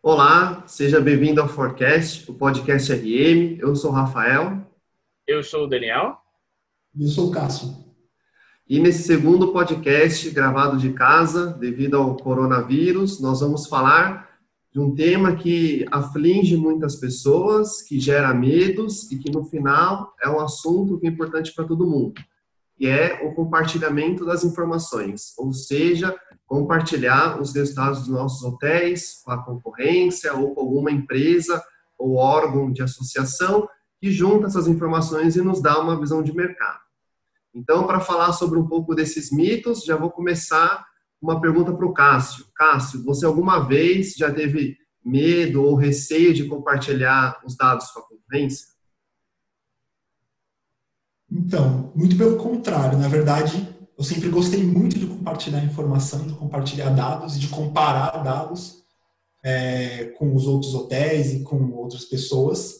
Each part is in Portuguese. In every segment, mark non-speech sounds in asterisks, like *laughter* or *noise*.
Olá, seja bem-vindo ao Forecast, o podcast RM. Eu sou o Rafael. Eu sou o Daniel. E eu sou o Cássio. E nesse segundo podcast, gravado de casa, devido ao coronavírus, nós vamos falar de um tema que aflige muitas pessoas, que gera medos e que no final é um assunto que é importante para todo mundo, que é o compartilhamento das informações, ou seja, compartilhar os resultados dos nossos hotéis com a concorrência ou com alguma empresa ou órgão de associação que junta essas informações e nos dá uma visão de mercado. Então, para falar sobre um pouco desses mitos, já vou começar uma pergunta para o Cássio. Cássio, você alguma vez já teve medo ou receio de compartilhar os dados com a concorrência? Então, muito pelo contrário. Na verdade, eu sempre gostei muito de compartilhar informação, de compartilhar dados e de comparar dados é, com os outros hotéis e com outras pessoas.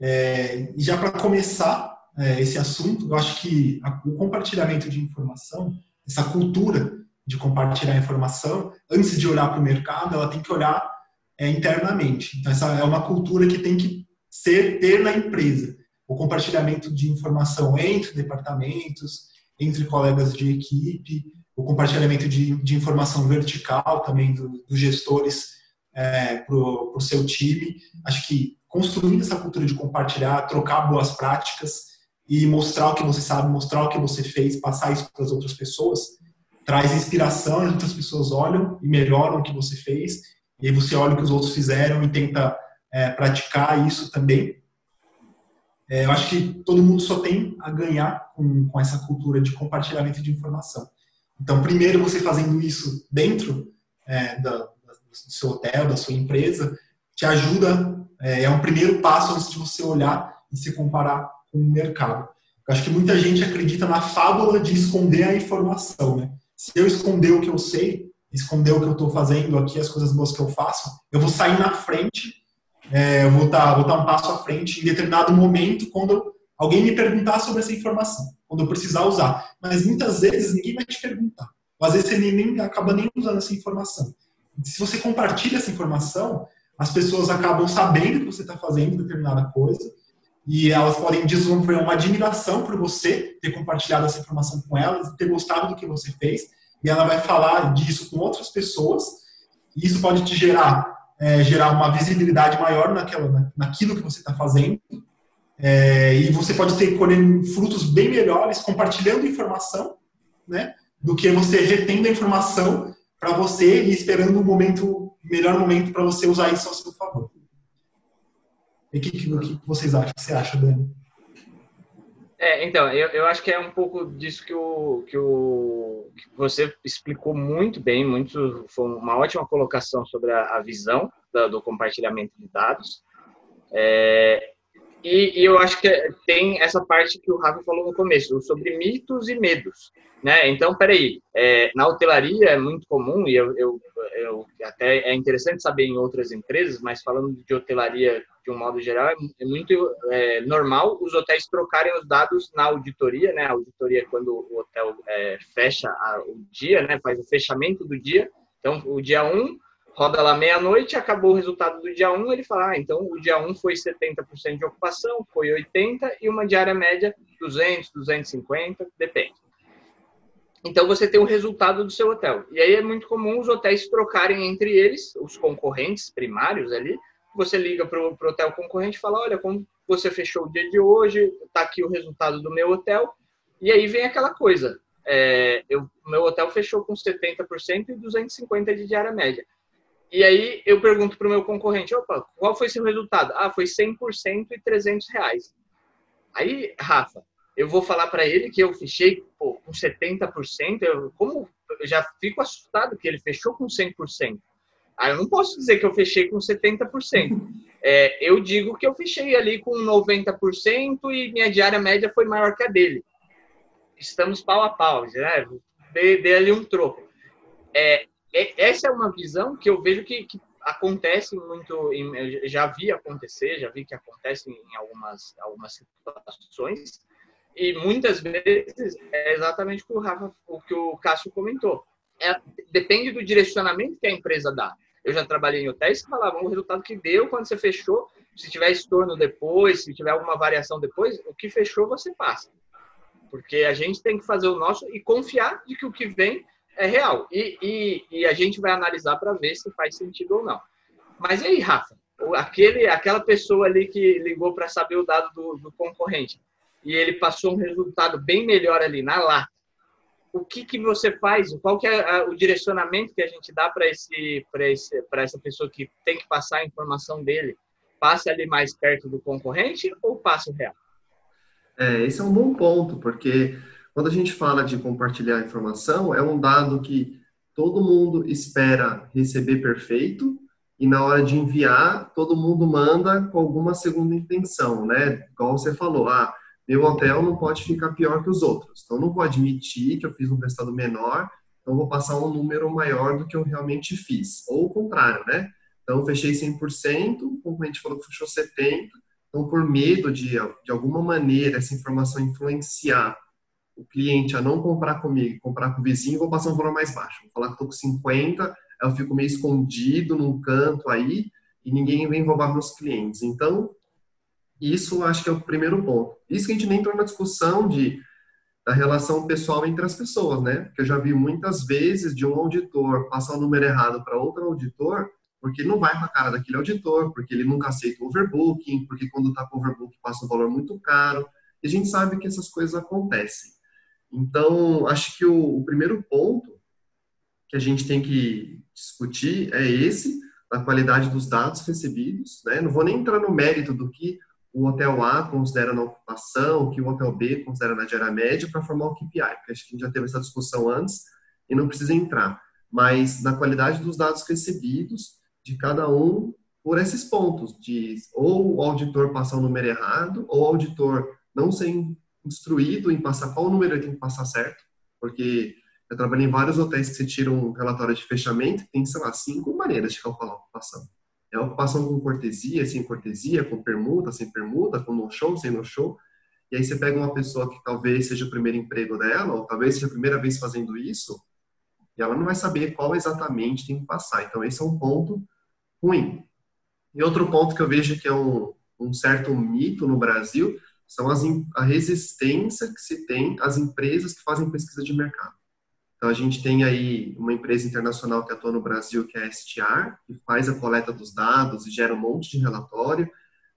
É, e já para começar é, esse assunto, eu acho que a, o compartilhamento de informação, essa cultura de compartilhar informação, antes de olhar para o mercado, ela tem que olhar é, internamente. Então, essa é uma cultura que tem que ser ter na empresa. O compartilhamento de informação entre departamentos, entre colegas de equipe, o compartilhamento de, de informação vertical também do, dos gestores é, para o seu time. Acho que construindo essa cultura de compartilhar, trocar boas práticas e mostrar o que você sabe, mostrar o que você fez, passar isso para as outras pessoas, traz inspiração, as outras pessoas olham e melhoram o que você fez, e aí você olha o que os outros fizeram e tenta é, praticar isso também. É, eu acho que todo mundo só tem a ganhar com, com essa cultura de compartilhamento de informação. Então, primeiro, você fazendo isso dentro é, da, do seu hotel, da sua empresa, te ajuda, é, é um primeiro passo antes de você olhar e se comparar com o mercado. Eu acho que muita gente acredita na fábula de esconder a informação. Né? Se eu esconder o que eu sei, esconder o que eu estou fazendo aqui, as coisas boas que eu faço, eu vou sair na frente é, eu vou estar, tá, vou tá um passo à frente em determinado momento quando alguém me perguntar sobre essa informação, quando eu precisar usar. Mas muitas vezes ninguém vai te perguntar. Às vezes você nem, nem acaba nem usando essa informação. Se você compartilha essa informação, as pessoas acabam sabendo que você está fazendo determinada coisa e elas podem desenvolver uma admiração por você ter compartilhado essa informação com elas, ter gostado do que você fez e ela vai falar disso com outras pessoas e isso pode te gerar é, gerar uma visibilidade maior naquela, naquilo que você está fazendo. É, e você pode ter colhendo frutos bem melhores compartilhando informação, né, do que você retendo a informação para você e esperando um momento, melhor momento para você usar isso ao seu favor. E o que, que, que, vocês acham? O que você acha, Dani? É, então, eu, eu acho que é um pouco disso que, o, que, o, que você explicou muito bem, muito, foi uma ótima colocação sobre a, a visão da, do compartilhamento de dados. É, e, e, eu acho que tem essa parte que o Rafa falou no começo, sobre mitos e medos. Né? Então, peraí, é, na hotelaria é muito comum, e eu, eu, eu, até é interessante saber em outras empresas, mas falando de hotelaria de um modo geral, é, é muito é, normal os hotéis trocarem os dados na auditoria, né? A auditoria é quando o hotel é, fecha a, o dia, né? Faz o fechamento do dia. Então, o dia 1 roda lá meia-noite, acabou o resultado do dia 1, ele fala, ah, então o dia 1 foi 70% de ocupação, foi 80% e uma diária média 200, 250, depende. Então você tem o resultado do seu hotel. E aí é muito comum os hotéis trocarem entre eles, os concorrentes primários ali. Você liga para o hotel concorrente e fala: Olha, como você fechou o dia de hoje, está aqui o resultado do meu hotel. E aí vem aquela coisa: é, eu, meu hotel fechou com 70% e 250% de diária média. E aí eu pergunto para o meu concorrente, opa, qual foi seu resultado? Ah, foi 100% e 300 reais. Aí, Rafa, eu vou falar para ele que eu fechei pô, com 70%, eu, como eu já fico assustado que ele fechou com 100%. Aí eu não posso dizer que eu fechei com 70%. É, eu digo que eu fechei ali com 90% e minha diária média foi maior que a dele. Estamos pau a pau, né? Dei ali um troco. É, é, essa é uma visão que eu vejo que, que acontece muito, em, já vi acontecer, já vi que acontece em algumas, algumas situações, e muitas vezes é exatamente o que o, Rafa, o, que o Cássio comentou. É, depende do direcionamento que a empresa dá. Eu já trabalhei em hotéis que falavam o resultado que deu quando você fechou. Se tiver estorno depois, se tiver alguma variação depois, o que fechou você passa. Porque a gente tem que fazer o nosso e confiar de que o que vem é real. E, e, e a gente vai analisar para ver se faz sentido ou não. Mas e aí, Rafa? Aquele, aquela pessoa ali que ligou para saber o dado do, do concorrente e ele passou um resultado bem melhor ali na lata o que, que você faz? Qual que é o direcionamento que a gente dá para esse, esse, essa pessoa que tem que passar a informação dele? Passa ali mais perto do concorrente ou passa o real? É, esse é um bom ponto, porque quando a gente fala de compartilhar informação, é um dado que todo mundo espera receber perfeito e na hora de enviar, todo mundo manda com alguma segunda intenção, né? Igual você falou, ah, meu hotel não pode ficar pior que os outros. Então, não vou admitir que eu fiz um resultado menor, então vou passar um número maior do que eu realmente fiz. Ou o contrário, né? Então, eu fechei 100%, o concorrente falou que fechou 70%, então, por medo de, de alguma maneira, essa informação influenciar o cliente a não comprar comigo, comprar com o vizinho, vou passar um valor mais baixo. Vou falar que estou com 50, eu fico meio escondido num canto aí e ninguém vem roubar meus clientes. Então, isso acho que é o primeiro ponto. Isso que a gente nem entrou na discussão de, da relação pessoal entre as pessoas, né? Porque eu já vi muitas vezes de um auditor passar o número errado para outro auditor, porque não vai para a cara daquele auditor, porque ele nunca aceita o overbooking, porque quando está com overbooking passa um valor muito caro. E a gente sabe que essas coisas acontecem. Então, acho que o, o primeiro ponto que a gente tem que discutir é esse, da qualidade dos dados recebidos. Né? Não vou nem entrar no mérito do que o hotel A considera na ocupação, que o hotel B considera na diária média para formar o KPI, porque acho que a gente já teve essa discussão antes e não precisa entrar. Mas na qualidade dos dados recebidos de cada um por esses pontos, de ou o auditor passar o número errado, ou o auditor não ser instruído em passar qual número ele tem que passar certo, porque eu trabalhei em vários hotéis que você tira um relatório de fechamento, tem, sei lá, cinco maneiras de calcular a ocupação. É ocupação com cortesia, sem cortesia, com permuta, sem permuta, com no-show, sem no-show. E aí você pega uma pessoa que talvez seja o primeiro emprego dela, ou talvez seja a primeira vez fazendo isso, e ela não vai saber qual exatamente tem que passar. Então, esse é um ponto ruim. E outro ponto que eu vejo que é um, um certo mito no Brasil são as, a resistência que se tem às empresas que fazem pesquisa de mercado. Então, a gente tem aí uma empresa internacional que atua no Brasil, que é a STR, que faz a coleta dos dados e gera um monte de relatório.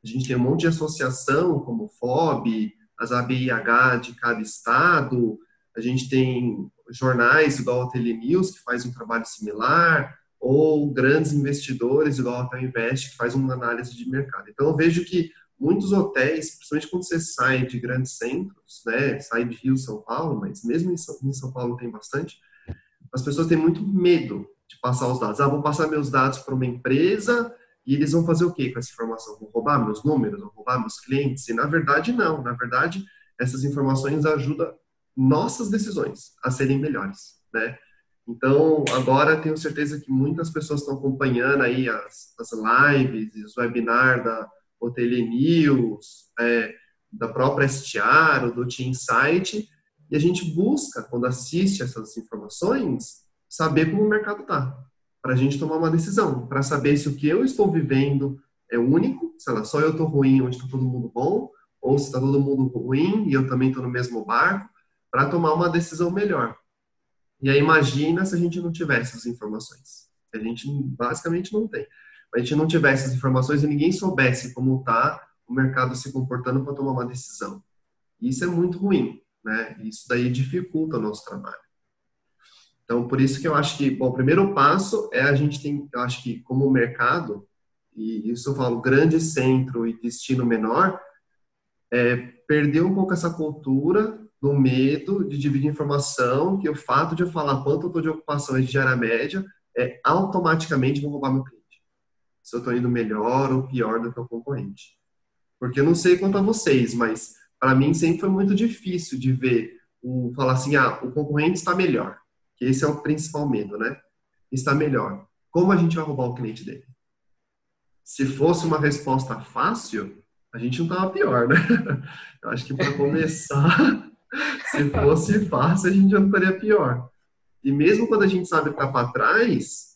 A gente tem um monte de associação, como o FOB, as ABIH de cada estado. A gente tem jornais igual a Telenews, que faz um trabalho similar, ou grandes investidores igual a Invest, que faz uma análise de mercado. Então, eu vejo que muitos hotéis, principalmente quando você sai de grandes centros, né, sai de Rio, São Paulo, mas mesmo em São, em São Paulo tem bastante, as pessoas têm muito medo de passar os dados. Ah, vou passar meus dados para uma empresa e eles vão fazer o quê com essa informação? Vão roubar meus números? Vão roubar meus clientes? E na verdade, não. Na verdade, essas informações ajudam nossas decisões a serem melhores, né? Então, agora tenho certeza que muitas pessoas estão acompanhando aí as, as lives, os webinars da, o Telenews, é, da própria STR, o do Team Insight, e a gente busca, quando assiste essas informações, saber como o mercado está, para a gente tomar uma decisão, para saber se o que eu estou vivendo é único, sei lá, só eu estou ruim onde está todo mundo bom, ou se está todo mundo ruim e eu também estou no mesmo barco, para tomar uma decisão melhor. E aí imagina se a gente não tivesse essas informações. A gente basicamente não tem a gente não tivesse as informações e ninguém soubesse como está o mercado se comportando para tomar uma decisão. Isso é muito ruim, né? Isso daí dificulta o nosso trabalho. Então, por isso que eu acho que, bom, o primeiro passo é a gente tem, eu acho que como mercado, e isso eu falo grande centro e destino menor, é perder um pouco essa cultura do medo de dividir informação, que o fato de eu falar quanto eu estou de ocupação e de diária média, é automaticamente vou roubar meu cliente se eu estou indo melhor ou pior do que o concorrente. Porque eu não sei quanto a vocês, mas para mim sempre foi muito difícil de ver o falar assim, ah, o concorrente está melhor. Que esse é o principal medo, né? Está melhor. Como a gente vai roubar o cliente dele? Se fosse uma resposta fácil, a gente não estava pior, né? *laughs* Eu acho que para começar, *laughs* se fosse fácil, a gente já não estaria pior. E mesmo quando a gente sabe que está para trás,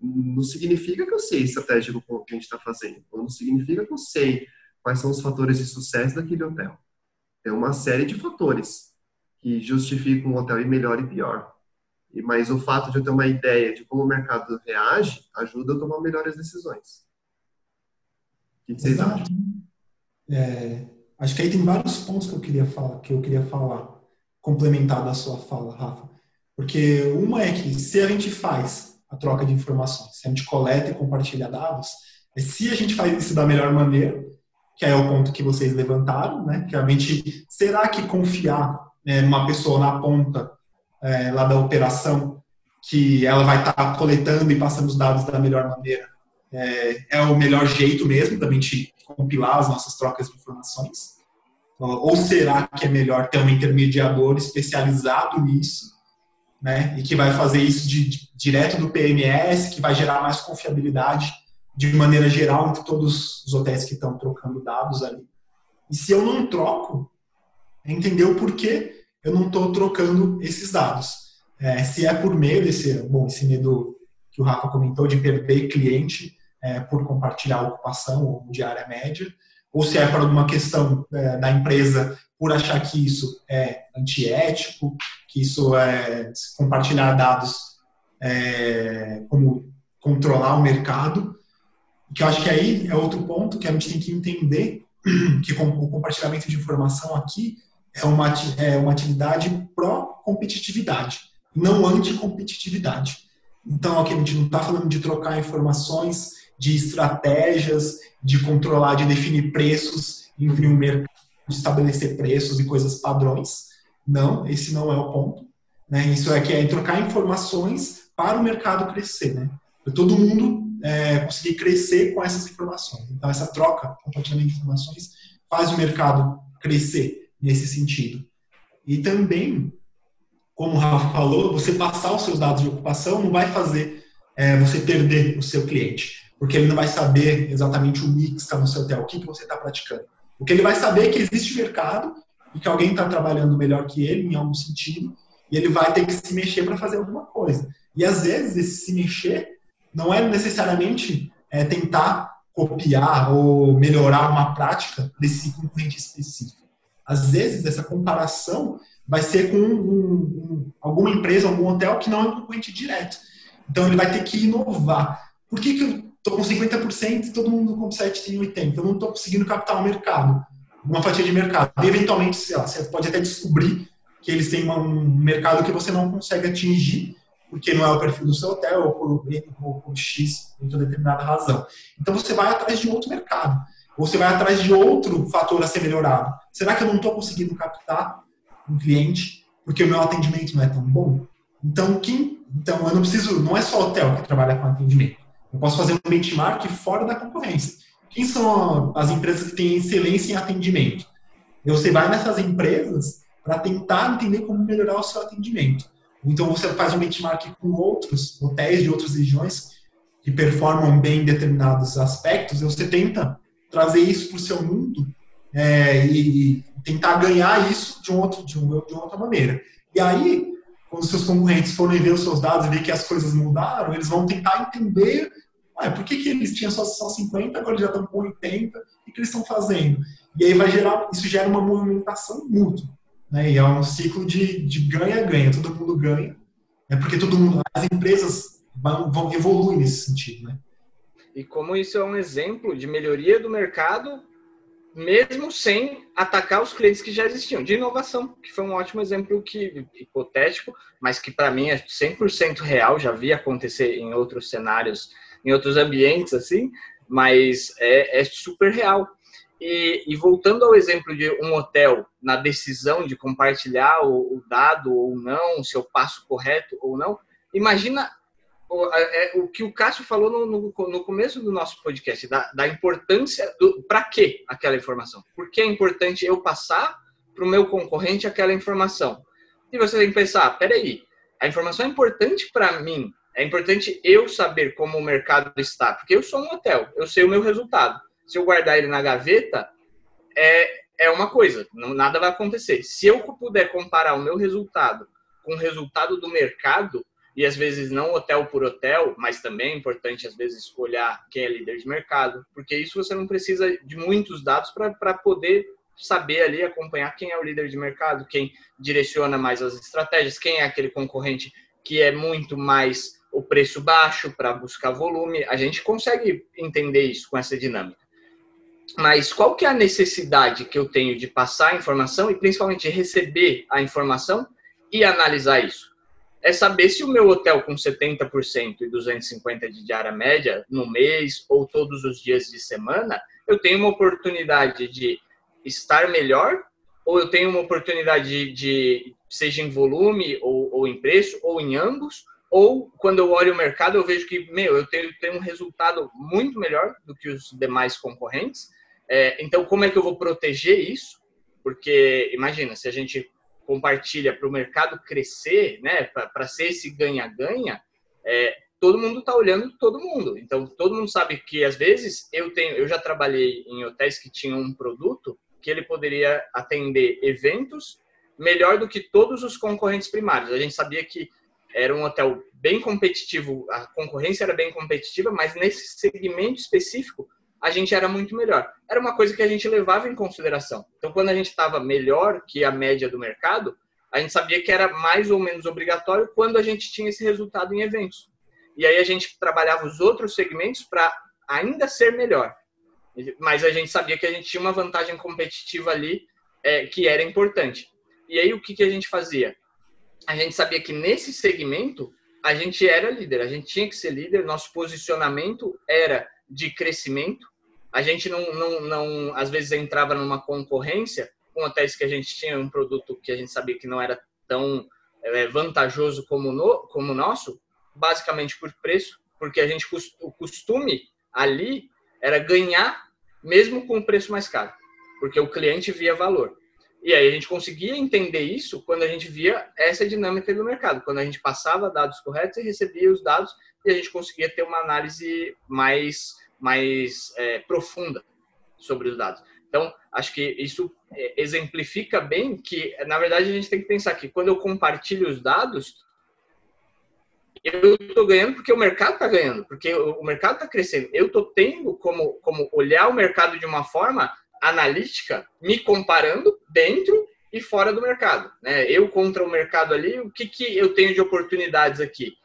não significa que eu sei estratégia o que a gente está fazendo. Não significa que eu sei quais são os fatores de sucesso daquele hotel. Tem uma série de fatores que justificam um hotel ir melhor e pior. E, mas o fato de eu ter uma ideia de como o mercado reage ajuda a tomar melhores decisões. O que vocês Exato. acham? É, acho que aí tem vários pontos que eu queria falar, que eu queria falar, complementar da sua fala, Rafa. Porque uma é que se a gente faz a troca de informações, se a gente coleta e compartilha dados, é se a gente faz isso da melhor maneira, que é o ponto que vocês levantaram, né? Que realmente, será que confiar né, numa pessoa na ponta é, lá da operação, que ela vai estar tá coletando e passando os dados da melhor maneira, é, é, o melhor jeito mesmo da gente compilar as nossas trocas de informações? Ou será que é melhor ter um intermediador especializado nisso, né, e que vai fazer isso de, de, direto do PMS, que vai gerar mais confiabilidade de maneira geral entre todos os hotéis que estão trocando dados ali? E se eu não troco, é entender o porquê eu não estou trocando esses dados. É, se é por meio desse, bom, esse medo que o Rafa comentou de perder cliente é, por compartilhar a ocupação ou diária média, ou se é por alguma questão é, da empresa por achar que isso é antiético, que isso é compartilhar dados é, como controlar o mercado, que eu acho que aí é outro ponto que a gente tem que entender *clears throat* que o compartilhamento de informação aqui é uma, é uma atividade pró-competitividade, não anti-competitividade. Então, aqui a gente não está falando de trocar informações, de estratégias, de controlar, de definir preços, enfim, um mercado, de estabelecer preços e coisas padrões. Não, esse não é o ponto. Né? Isso é que é trocar informações para o mercado crescer. Né? Todo mundo é, conseguir crescer com essas informações. Então, essa troca, compartilhamento de informações, faz o mercado crescer nesse sentido. E também, como o Rafa falou, você passar os seus dados de ocupação não vai fazer é, você perder o seu cliente, porque ele não vai saber exatamente o mix que está no seu hotel, o que, que você está praticando. O que ele vai saber é que existe mercado e que alguém está trabalhando melhor que ele em algum sentido e ele vai ter que se mexer para fazer alguma coisa. E às vezes esse se mexer não é necessariamente é, tentar copiar ou melhorar uma prática desse concorrente específico às vezes, essa comparação vai ser com um, um, alguma empresa, algum hotel que não é um concorrente direto. Então, ele vai ter que inovar. Por que, que eu estou com 50% e todo mundo com 7 tem 80%? Eu não estou conseguindo captar o mercado, uma fatia de mercado. E, eventualmente, sei lá, você pode até descobrir que eles têm um mercado que você não consegue atingir, porque não é o perfil do seu hotel, ou por, ou por X, por determinada razão. Então, você vai atrás de outro mercado. Ou você vai atrás de outro fator a ser melhorado. Será que eu não estou conseguindo captar um cliente porque o meu atendimento não é tão bom? Então, quem, então eu não preciso, não é só hotel que trabalha com atendimento. Eu posso fazer um benchmark fora da concorrência. Quem são as empresas que têm excelência em atendimento? E você vai nessas empresas para tentar entender como melhorar o seu atendimento. Então você faz um benchmark com outros hotéis de outras regiões que performam bem em determinados aspectos, e você tenta trazer isso para o seu mundo é, e tentar ganhar isso de, um outro, de, um, de outra maneira. E aí, quando seus concorrentes forem ver os seus dados e ver que as coisas mudaram, eles vão tentar entender ué, por que, que eles tinham só, só 50, agora já estão com 80, o que eles estão fazendo? E aí vai gerar, isso gera uma movimentação mútua. Né? E é um ciclo de ganha-ganha, todo mundo ganha, né? porque todo mundo, as empresas vão, vão evoluir nesse sentido. Né? E como isso é um exemplo de melhoria do mercado, mesmo sem atacar os clientes que já existiam, de inovação, que foi um ótimo exemplo que hipotético, mas que para mim é 100% real, já vi acontecer em outros cenários, em outros ambientes assim, mas é, é super real. E, e, voltando ao exemplo de um hotel na decisão de compartilhar o, o dado ou não, se eu passo correto ou não, imagina o, é, o que o Cássio falou no, no, no, começo do nosso podcast, da, da importância do para que aquela informação. Por que é importante eu passar para o meu concorrente aquela informação? E você tem que pensar, peraí, a informação é importante para mim, é importante eu saber como o mercado está, porque eu sou um hotel, eu sei o meu resultado. Se eu guardar ele na gaveta, é, é uma coisa, não, nada vai acontecer. Se eu puder comparar o meu resultado com o resultado do mercado, e às vezes não hotel por hotel, mas também é importante às vezes olhar quem é líder de mercado, porque isso você não precisa de muitos dados para poder saber ali, acompanhar quem é o líder de mercado, quem direciona mais as estratégias, quem é aquele concorrente que é muito mais o preço baixo para buscar volume. A gente consegue entender isso com essa dinâmica. Mas qual que é a necessidade que eu tenho de passar a informação e principalmente receber a informação e analisar isso? É saber se o meu hotel com 70% e 250 de diária média no mês ou todos os dias de semana, eu tenho uma oportunidade de estar melhor ou eu tenho uma oportunidade de, de seja em volume ou, ou, em preço ou em ambos ou quando eu olho o mercado eu vejo que meu eu tenho, tenho um resultado muito melhor do que os demais concorrentes é, então como é que eu vou proteger isso porque imagina se a gente compartilha para o mercado crescer né para ser esse ganha-ganha é, todo mundo está olhando todo mundo. Então, todo mundo sabe que às vezes eu tenho, eu já trabalhei em hotéis que tinham um produto que ele poderia atender eventos melhor do que todos os concorrentes primários. A gente sabia que era um hotel bem competitivo, a concorrência era bem competitiva, mas nesse segmento específico a gente era muito melhor. Era uma coisa que a gente levava em consideração. Então, quando a gente estava melhor que a média do mercado, a gente sabia que era mais ou menos obrigatório quando a gente tinha esse resultado em eventos. E aí a gente trabalhava os outros segmentos para ainda ser melhor mas a gente sabia que a gente tinha uma vantagem competitiva ali é, que era importante. E aí o que, que a gente fazia? A gente sabia que nesse segmento a gente era líder, a gente tinha que ser líder, nosso posicionamento era de crescimento. A gente não, não, não às vezes entrava numa concorrência com hotéis que a gente tinha um produto que a gente sabia que não era tão é, vantajoso como no, como o nosso, basicamente por preço, porque a gente o costume ali era ganhar mesmo com o preço mais caro, porque o cliente via valor. E aí a gente conseguia entender isso quando a gente via essa dinâmica do mercado, quando a gente passava dados corretos e recebia os dados e a gente conseguia ter uma análise mais, mais é, profunda sobre os dados. Então, acho que isso é, exemplifica bem que, na verdade, a gente tem que pensar que quando eu compartilho os dados, eu estou ganhando porque o mercado está ganhando, porque o mercado está crescendo. Eu estou tendo como, como olhar o mercado de uma forma analítica, me comparando dentro e fora do mercado. Né? Eu contra o mercado ali, o que, que eu tenho de oportunidades aqui?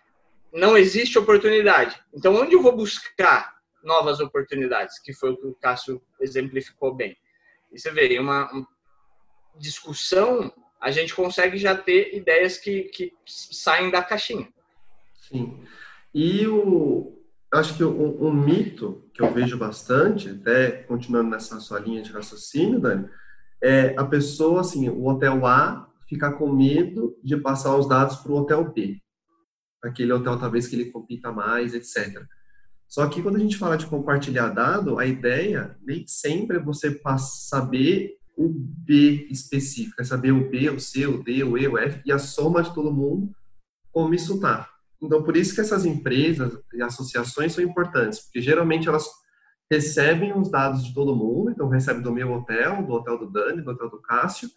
Não existe oportunidade. Então, onde eu vou buscar novas oportunidades? Que foi o que o Cássio exemplificou bem. E você vê, uma, uma discussão, a gente consegue já ter ideias que, que saem da caixinha. Sim. E o, acho que um, um, mito que eu vejo bastante, até continuando nessa sua linha de raciocínio, Dani, é a pessoa, assim, o hotel A ficar com medo de passar os dados para o hotel B. Aquele hotel, talvez, que ele compita mais, etc. Só que quando a gente fala de compartilhar dado, a ideia nem sempre é você saber o B específico, é saber o B, o C, o D, o E, o F e a soma de todo mundo, como isso está. Então, por isso que essas empresas e associações são importantes, porque geralmente elas recebem os dados de todo mundo, então recebem do meu hotel, do hotel do Dani, do hotel do Cássio,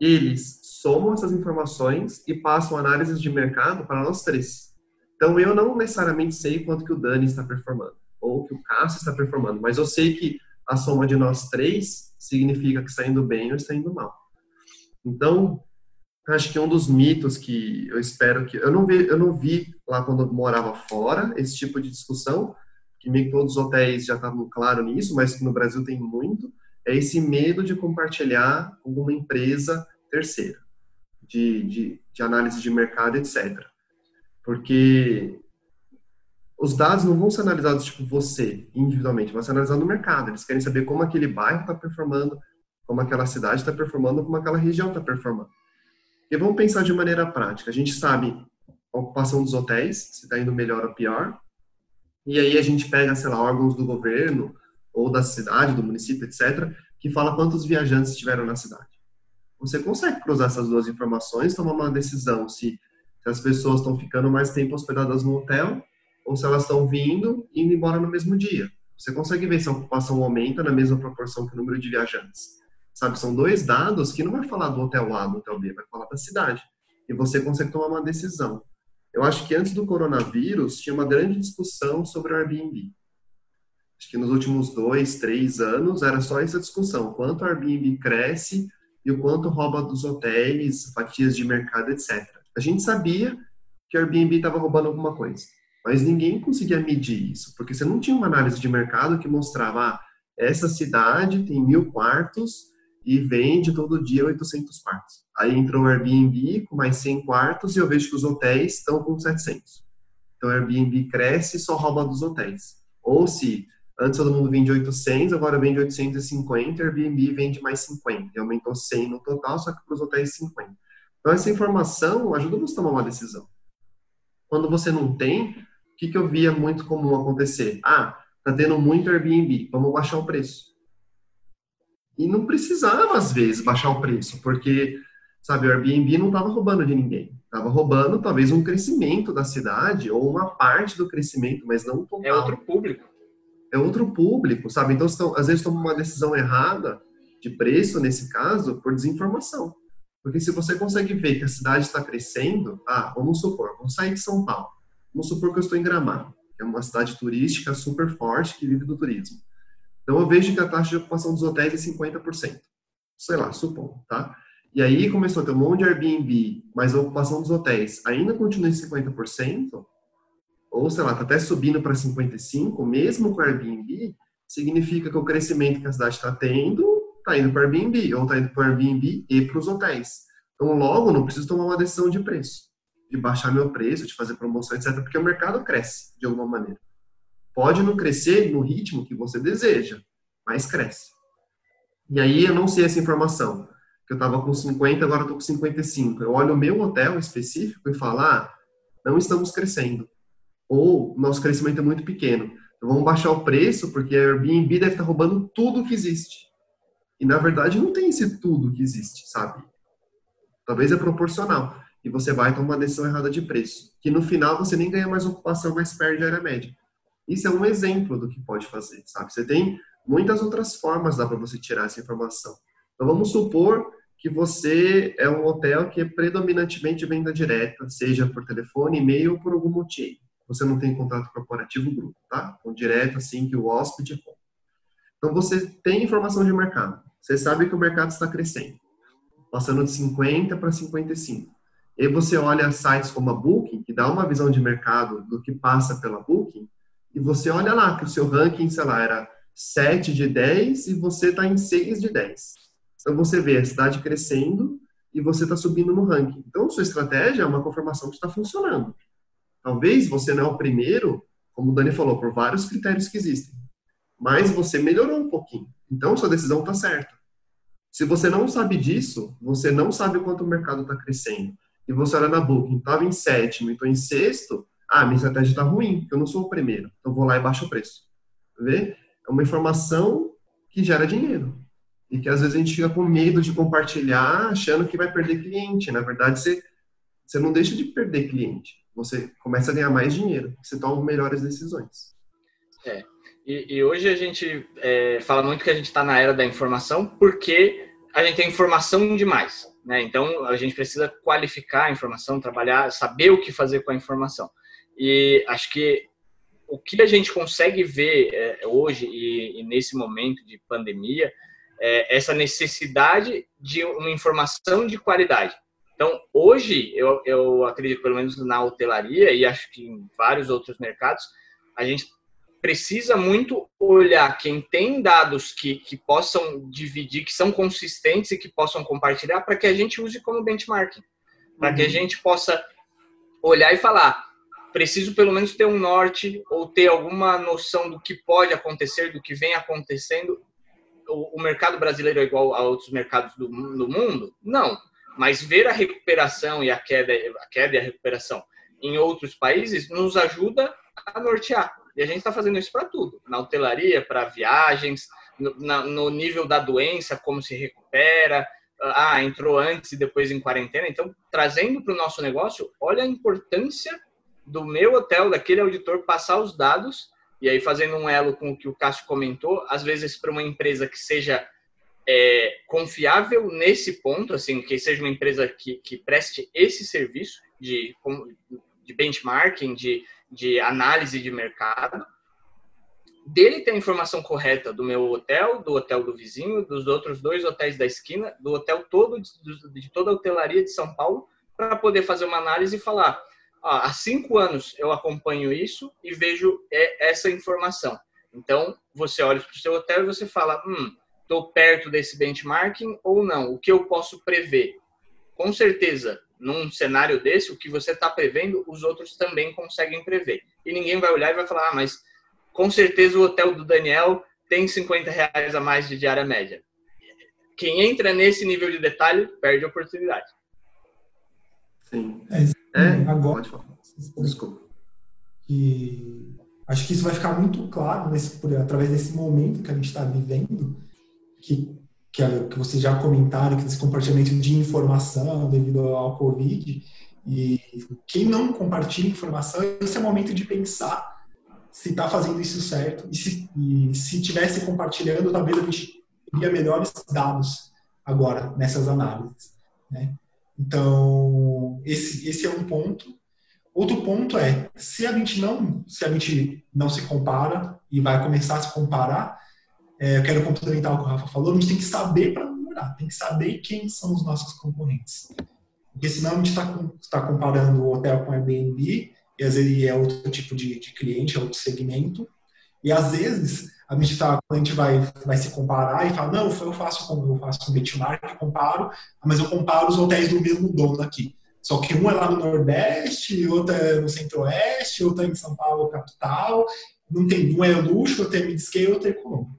eles somam essas informações e passam análises de mercado para nós três. Então, eu não necessariamente sei quanto que o Dani está performando, ou que o Cássio está performando, mas eu sei que a soma de nós três significa que está indo bem ou está indo mal. Então, acho que um dos mitos que eu espero que eu não vi, eu não vi lá quando eu morava fora esse tipo de discussão, que meio que todos os hotéis já estavam claro nisso, mas que no Brasil tem muito, é esse medo de compartilhar com uma empresa terceira, de, de, de análise de mercado, etc. Porque os dados não vão ser analisados tipo você, individualmente, vão ser analisados no mercado. Eles querem saber como aquele bairro está performando, como aquela cidade está performando, como aquela região está performando. E vamos pensar de maneira prática. A gente sabe a ocupação dos hotéis, se está indo melhor ou pior. E aí a gente pega, sei lá, órgãos do governo ou da cidade, do município, etc., que fala quantos viajantes estiveram na cidade. Você consegue cruzar essas duas informações, tomar uma decisão se, se as pessoas estão ficando mais tempo hospedadas no hotel ou se elas estão vindo e indo embora no mesmo dia. Você consegue ver se a ocupação aumenta na mesma proporção que o número de viajantes. Sabe, são dois dados que não vai falar do hotel A, do hotel B, vai falar da cidade. E você consegue tomar uma decisão. eu acho que antes do coronavírus tinha uma grande discussão sobre o Airbnb. Acho que nos últimos dois, três anos era só essa discussão: quanto o Airbnb cresce e o quanto rouba dos hotéis, fatias de mercado, etc. A gente sabia que o Airbnb estava roubando alguma coisa, mas ninguém conseguia medir isso, porque você não tinha uma análise de mercado que mostrava ah, essa cidade tem mil quartos e vende todo dia 800 quartos. Aí entrou o Airbnb com mais 100 quartos e eu vejo que os hotéis estão com 700. Então o Airbnb cresce e só rouba dos hotéis. Ou se antes todo mundo vende 800, agora vende 850, Airbnb vende mais 50. E aumentou 100 no total, só que para os hotéis 50. Então essa informação ajuda você a tomar uma decisão. Quando você não tem, o que, que eu via muito comum acontecer? Ah, tá tendo muito Airbnb, vamos baixar o preço. E não precisava, às vezes, baixar o preço, porque, sabe, o Airbnb não estava roubando de ninguém. Estava roubando, talvez, um crescimento da cidade, ou uma parte do crescimento, mas não total. É outro público. É outro público, sabe? Então, estão, às vezes, tomam uma decisão errada de preço, nesse caso, por desinformação. Porque se você consegue ver que a cidade está crescendo, ah, vamos supor, vamos sair de São Paulo. Vamos supor que eu estou em Gramado, que é uma cidade turística super forte que vive do turismo. Então, eu vejo que a taxa de ocupação dos hotéis é 50%. Sei lá, supondo, tá? E aí começou a ter um monte de Airbnb, mas a ocupação dos hotéis ainda continua em 50%, ou sei lá, está até subindo para 55%, mesmo com o Airbnb, significa que o crescimento que a cidade está tendo está indo para o Airbnb, ou está indo para o Airbnb e para os hotéis. Então, logo, não preciso tomar uma decisão de preço, de baixar meu preço, de fazer promoção, etc., porque o mercado cresce de alguma maneira. Pode não crescer no ritmo que você deseja, mas cresce. E aí eu não sei essa informação, que eu estava com 50, agora estou com 55. Eu olho o meu hotel específico e falo, ah, não estamos crescendo. Ou nosso crescimento é muito pequeno. Então vamos baixar o preço, porque a Airbnb deve estar roubando tudo que existe. E na verdade não tem esse tudo que existe, sabe? Talvez é proporcional. E você vai tomar uma decisão errada de preço. Que no final você nem ganha mais ocupação, mas perde a área média. Isso é um exemplo do que pode fazer, sabe? Você tem muitas outras formas dá para você tirar essa informação. Então vamos supor que você é um hotel que é predominantemente venda direta, seja por telefone, e-mail ou por algum motivo. Você não tem contato corporativo grupo, tá? Com direto assim que o hóspede compra. Então você tem informação de mercado. Você sabe que o mercado está crescendo, passando de 50 para 55. E você olha sites como a Booking, que dá uma visão de mercado do que passa pela Booking, e você olha lá que o seu ranking, sei lá, era 7 de 10 e você está em 6 de 10. Então você vê a cidade crescendo e você está subindo no ranking. Então sua estratégia é uma confirmação que está funcionando. Talvez você não é o primeiro, como o Dani falou, por vários critérios que existem. Mas você melhorou um pouquinho. Então sua decisão está certa. Se você não sabe disso, você não sabe quanto o mercado está crescendo. E você olha na Booking, estava em sétimo e estou em sexto, ah, minha estratégia está ruim, eu não sou o primeiro. Então vou lá e baixo o preço. Vê? É uma informação que gera dinheiro. E que às vezes a gente fica com medo de compartilhar, achando que vai perder cliente. Na verdade, você, você não deixa de perder cliente. Você começa a ganhar mais dinheiro. Você toma melhores decisões. É. E, e hoje a gente é, fala muito que a gente está na era da informação porque a gente tem informação demais. Né? Então, a gente precisa qualificar a informação, trabalhar, saber o que fazer com a informação. E acho que o que a gente consegue ver é, hoje e, nesse momento de pandemia é essa necessidade de uma informação de qualidade. Então, hoje, eu, eu acredito, pelo menos na hotelaria e acho que em vários outros mercados, a gente precisa muito olhar quem tem dados que, que possam dividir, que são consistentes e que possam compartilhar, para que a gente use como benchmarking. Para uhum. que a uhum. gente possa olhar e falar: preciso pelo menos ter um norte ou ter alguma noção do que pode acontecer, do que vem acontecendo. O, o mercado brasileiro é igual a outros mercados do, do, mundo? Não. Mas ver a recuperação e a queda, a queda e a recuperação em outros países nos ajuda a nortear. E a gente está fazendo isso para tudo, na hotelaria, para viagens, no, na, no nível da doença, como se recupera, ah, entrou antes e depois em quarentena. Então, trazendo para o nosso negócio, olha a importância do meu hotel, daquele auditor, passar os dados, e aí fazendo um elo com o que o Cássio comentou, às vezes para uma empresa que seja é, confiável nesse ponto, assim, que seja uma empresa que, que preste esse serviço de, de benchmarking, de, de análise de mercado, dele ter a informação correta do meu hotel, do hotel do vizinho, dos outros dois hotéis da esquina, do hotel todo, de, de toda a hotelaria de São Paulo, para poder fazer uma análise e falar: há cinco anos eu acompanho isso e vejo essa informação. Então, você olha para o seu hotel e você fala: hum, estou perto desse benchmarking ou não? O que eu posso prever? Com certeza, num cenário desse, o que você está prevendo, os outros também conseguem prever. E ninguém vai olhar e vai falar: ah, mas com certeza o hotel do Daniel tem 50 reais a mais de diária média. Quem entra nesse nível de detalhe perde a oportunidade. Sim. É, é agora. Desculpa. Que acho que isso vai ficar muito claro nesse, por, através desse momento que a gente está vivendo, que, que, que vocês já comentaram, que esse compartilhamento de informação devido ao Covid. E quem não compartilha informação, esse é o momento de pensar se está fazendo isso certo e se, e se tivesse compartilhando, talvez a gente teria melhores dados agora nessas análises. Né? Então, esse, esse é um ponto. Outro ponto é, se a gente não, se a gente não se compara e vai começar a se comparar, é, eu quero complementar o que o Rafa falou, a gente tem que saber para melhorar, tem que saber quem são os nossos concorrentes. Porque senão a gente está tá comparando o hotel com o Airbnb e às vezes é outro tipo de, de cliente, é outro segmento. E às vezes a gente vai, vai se comparar e fala, não, eu faço como eu faço um benchmark, comparo, mas eu comparo os hotéis do mesmo dono aqui. Só que um é lá no Nordeste, outro é no Centro-Oeste, outro é em São Paulo, capital. Não tem, um é luxo, outro é mid-scale, outro é econômico.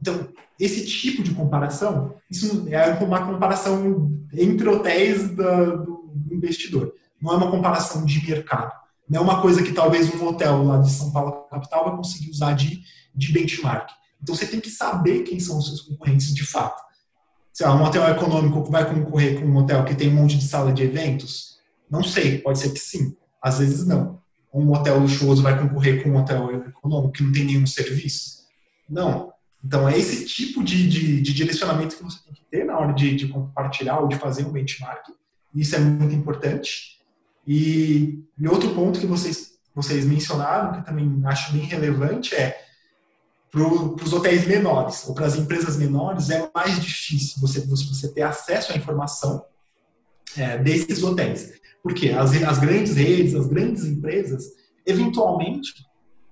Então, esse tipo de comparação, isso é uma comparação entre hotéis do investidor. Não é uma comparação de mercado. Não é uma coisa que talvez um hotel lá de São Paulo, capital, vai conseguir usar de, de benchmark. Então você tem que saber quem são os seus concorrentes de fato. Se um hotel econômico vai concorrer com um hotel que tem um monte de sala de eventos? Não sei, pode ser que sim. Às vezes não. Um hotel luxuoso vai concorrer com um hotel econômico que não tem nenhum serviço? Não. Então é esse tipo de, de, de direcionamento que você tem que ter na hora de, de compartilhar ou de fazer um benchmark. Isso é muito importante. E, e outro ponto que vocês, vocês mencionaram, que também acho bem relevante, é para os hotéis menores ou para as empresas menores é mais difícil você, você ter acesso à informação é, desses hotéis. Porque as, as grandes redes, as grandes empresas, eventualmente,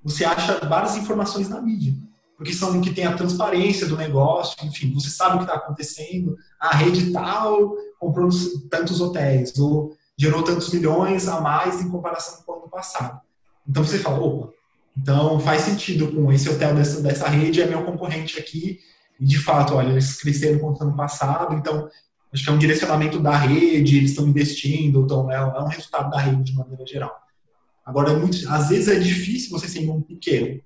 você acha várias informações na mídia. Porque são que tem a transparência do negócio, enfim, você sabe o que está acontecendo, a rede tal comprou tantos hotéis, ou gerou tantos milhões a mais em comparação com o ano passado. Então você fala, opa, então faz sentido com esse hotel dessa, dessa rede, é meu concorrente aqui, e de fato, olha, eles cresceram com o ano passado, então acho que é um direcionamento da rede, eles estão investindo, então é, é um resultado da rede de maneira geral. Agora, é muito, às vezes é difícil você sendo um pequeno,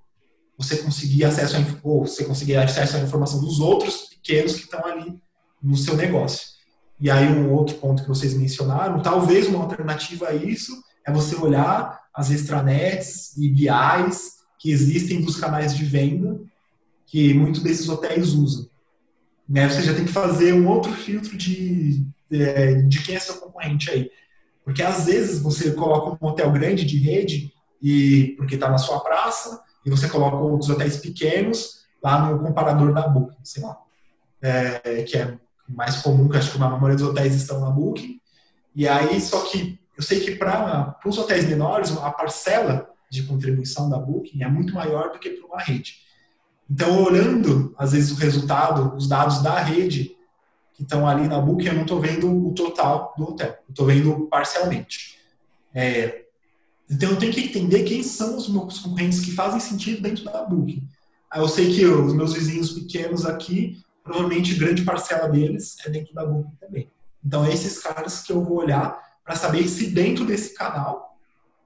você conseguir acesso a, ou você conseguir acesso à informação dos outros pequenos que estão ali no seu negócio. E aí um outro ponto que vocês mencionaram, talvez uma alternativa a isso é você olhar as extranets e BIs que existem dos canais de venda que muitos desses hotéis usam. Né? Você já tem que fazer um outro filtro de, de, quem é seu concorrente aí. Porque às vezes você coloca um hotel grande de rede e porque está na sua praça e você coloca outros hotéis pequenos lá no comparador da Booking, sei lá, é, que é mais comum, que acho que a maioria dos hotéis estão na Booking. E aí, só que eu sei que para os hotéis menores, a parcela de contribuição da Booking é muito maior do que para uma rede. Então, olhando, às vezes, o resultado, os dados da rede que estão ali na Booking, eu não estou vendo o total do hotel, estou vendo parcialmente. É, então, eu tenho que entender quem são os meus concorrentes que fazem sentido dentro da Booking. Eu sei que os meus vizinhos pequenos aqui provavelmente grande parcela deles é dentro da Google também. Então, é esses caras que eu vou olhar para saber se dentro desse canal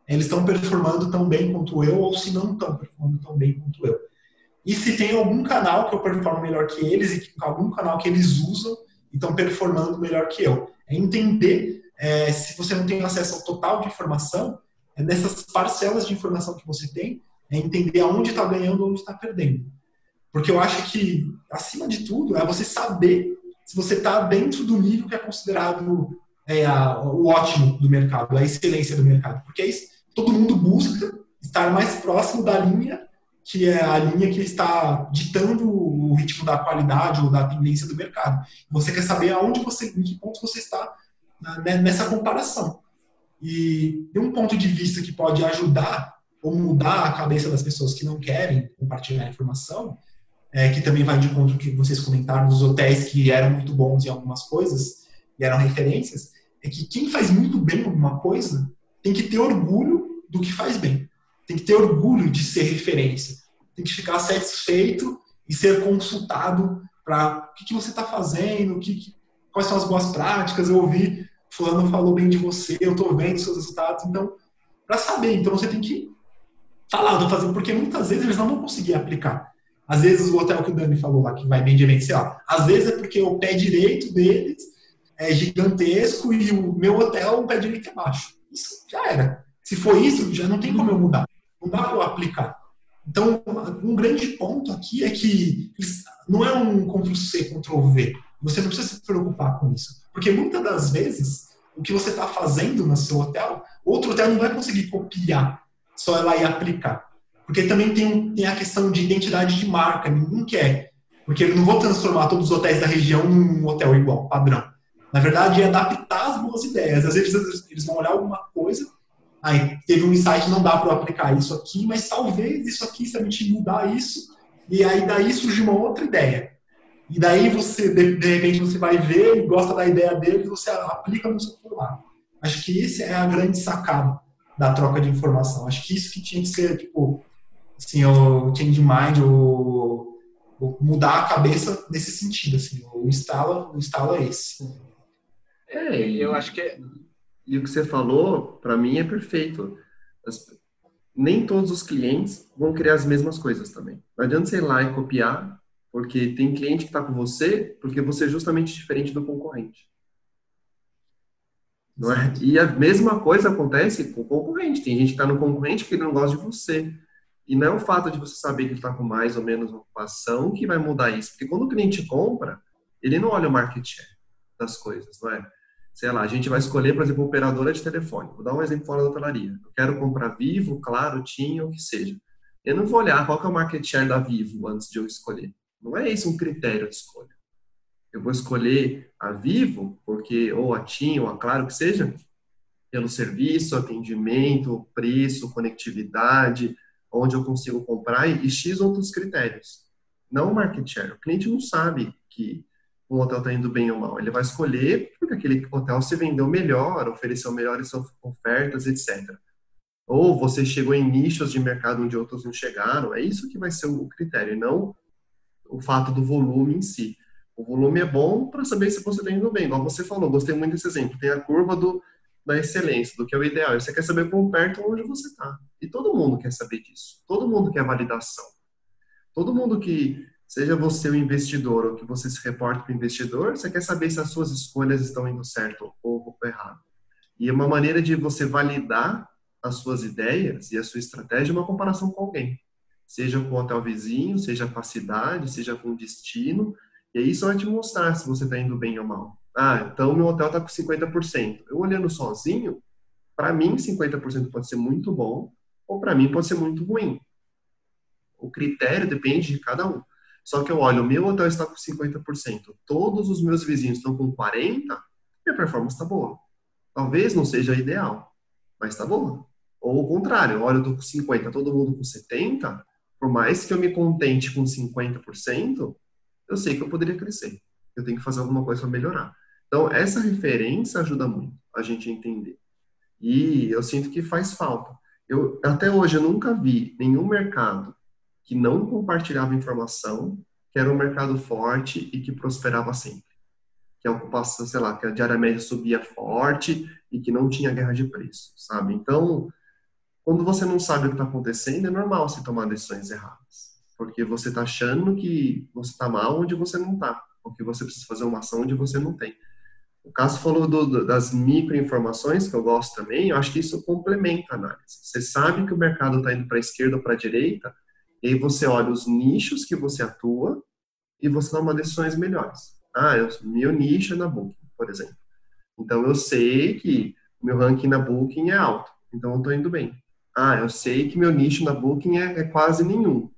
eles estão performando tão bem quanto eu ou se não estão performando tão bem quanto eu. E se tem algum canal que eu performo melhor que eles e algum canal que eles usam e estão performando melhor que eu. É entender, é, se você não tem acesso ao total de informação, é nessas parcelas de informação que você tem, é entender aonde está ganhando onde está perdendo. Porque eu acho que, acima de tudo, é você saber se você está dentro do nível que é considerado é a, o ótimo do mercado, a excelência do mercado, porque é isso, todo mundo busca estar mais próximo da linha que é a linha que está ditando o ritmo da qualidade ou da tendência do mercado. Você quer saber aonde você, em que ponto você está né, nessa comparação. E um ponto de vista que pode ajudar ou mudar a cabeça das pessoas que não querem compartilhar informação, é, que também vai de encontro que vocês comentaram dos hotéis que eram muito bons em algumas coisas e eram referências, é que quem faz muito bem alguma coisa tem que ter orgulho do que faz bem. Tem que ter orgulho de ser referência. Tem que ficar satisfeito e ser consultado para o que, que você está fazendo, que, quais são as boas práticas. Eu ouvi fulano falou bem de você, eu estou vendo seus resultados. Então, para saber, então você tem que falar, estou fazendo, porque muitas vezes eles não vão conseguir aplicar. Às vezes o hotel que o Dani falou lá, que vai bem de evento, sei lá, às vezes é porque o pé direito deles é gigantesco e o meu hotel, o pé direito é baixo. Isso já era. Se for isso, já não tem como eu mudar. Não dá para eu aplicar. Então, um grande ponto aqui é que não é um Ctrl-C, Ctrl-V. Você não precisa se preocupar com isso. Porque muitas das vezes, o que você está fazendo no seu hotel, outro hotel não vai conseguir copiar, só ela ir aplicar. Porque também tem, tem a questão de identidade de marca, ninguém quer. Porque eu não vou transformar todos os hotéis da região num hotel igual, padrão. Na verdade, é adaptar as boas ideias. Às vezes eles vão olhar alguma coisa, aí teve um insight, não dá para aplicar isso aqui, mas talvez isso aqui, se a gente mudar isso, e aí daí surge uma outra ideia. E daí você, de, de repente, você vai ver e gosta da ideia dele você aplica no seu formato. Acho que esse é a grande sacada da troca de informação. Acho que isso que tinha que ser, tipo, assim, o change mind, o, o mudar a cabeça nesse sentido, assim, o instala, o instala é esse. É, eu acho que é, e o que você falou, para mim, é perfeito. As, nem todos os clientes vão criar as mesmas coisas também. Não adianta você ir lá e copiar porque tem cliente que está com você porque você é justamente diferente do concorrente. Não é? E a mesma coisa acontece com o concorrente. Tem gente que está no concorrente porque ele não gosta de você. E não é o fato de você saber que está com mais ou menos ocupação que vai mudar isso. Porque quando o cliente compra, ele não olha o market share das coisas, não é? Sei lá, a gente vai escolher, por exemplo, operadora de telefone. Vou dar um exemplo fora da hotelaria. Eu quero comprar Vivo, Claro, TIM, o que seja. Eu não vou olhar qual é o market share da Vivo antes de eu escolher. Não é esse um critério de escolha. Eu vou escolher a Vivo, porque ou a TIM, ou a Claro, que seja, pelo serviço, atendimento, preço, conectividade, onde eu consigo comprar e X outros critérios. Não market share. O cliente não sabe que um hotel está indo bem ou mal. Ele vai escolher porque aquele hotel se vendeu melhor, ofereceu melhores ofertas, etc. Ou você chegou em nichos de mercado onde outros não chegaram. É isso que vai ser o critério, não o fato do volume em si. O volume é bom para saber se você está indo bem. Igual você falou, gostei muito desse exemplo. Tem a curva do, da excelência, do que é o ideal. Você quer saber quão perto onde você está. E todo mundo quer saber disso. Todo mundo quer validação. Todo mundo que, seja você o investidor ou que você se reporte para o investidor, você quer saber se as suas escolhas estão indo certo ou, errado. E uma maneira de você validar as suas ideias e a sua estratégia é uma comparação com alguém seja com o hotel vizinho, seja com a cidade, seja com o destino, e aí isso vai te mostrar se você está indo bem ou mal. Ah, então meu hotel está com 50%. Eu olhando sozinho, para mim 50% pode ser muito bom, ou para mim pode ser muito ruim. O critério depende de cada um. Só que eu olho, o meu hotel está com 50%, todos os meus vizinhos estão com 40%, minha performance está boa. Talvez não seja ideal, mas está boa. Ou o contrário, olha, eu estou com 50%, todo mundo com 70%, por mais que eu me contente com 50%, eu sei que eu poderia crescer. Eu tenho que fazer alguma coisa para melhorar. Então, essa referência ajuda muito a gente a entender. E eu sinto que faz falta. Eu, até hoje, eu nunca vi nenhum mercado que não compartilhava informação, que era um mercado forte e que prosperava sempre. Que a ocupação, sei lá, que a diária média subia forte e que não tinha guerra de preço, sabe? Então, quando você não sabe o que está acontecendo, é normal você tomar decisões erradas. Porque você está achando que você está mal onde você não está. Ou que você precisa fazer uma ação onde você não tem. O caso falou do, das microinformações, que eu gosto também, eu acho que isso complementa a análise. Você sabe que o mercado está indo para a esquerda ou para a direita, e aí você olha os nichos que você atua e você toma decisões melhores. Ah, eu, meu nicho é na Booking, por exemplo. Então, eu sei que meu ranking na Booking é alto, então eu estou indo bem. Ah, eu sei que meu nicho na Booking é, é quase nenhum.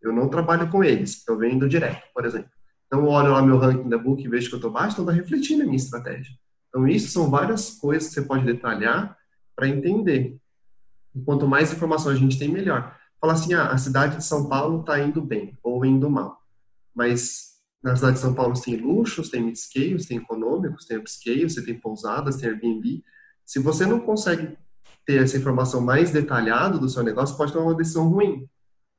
Eu não trabalho com eles, eu vendo direto, por exemplo. Então, olho lá meu ranking da Booking e vejo que eu estou baixo, então está refletindo a minha estratégia. Então, isso são várias coisas que você pode detalhar para entender. E quanto mais informação a gente tem, melhor. Falar assim, ah, a cidade de São Paulo está indo bem ou indo mal. Mas na cidade de São Paulo tem luxos, tem mid-scales, tem econômicos, tem upscales, você tem pousadas, tem Airbnb. Se você não consegue ter essa informação mais detalhada do seu negócio, pode tomar uma decisão ruim.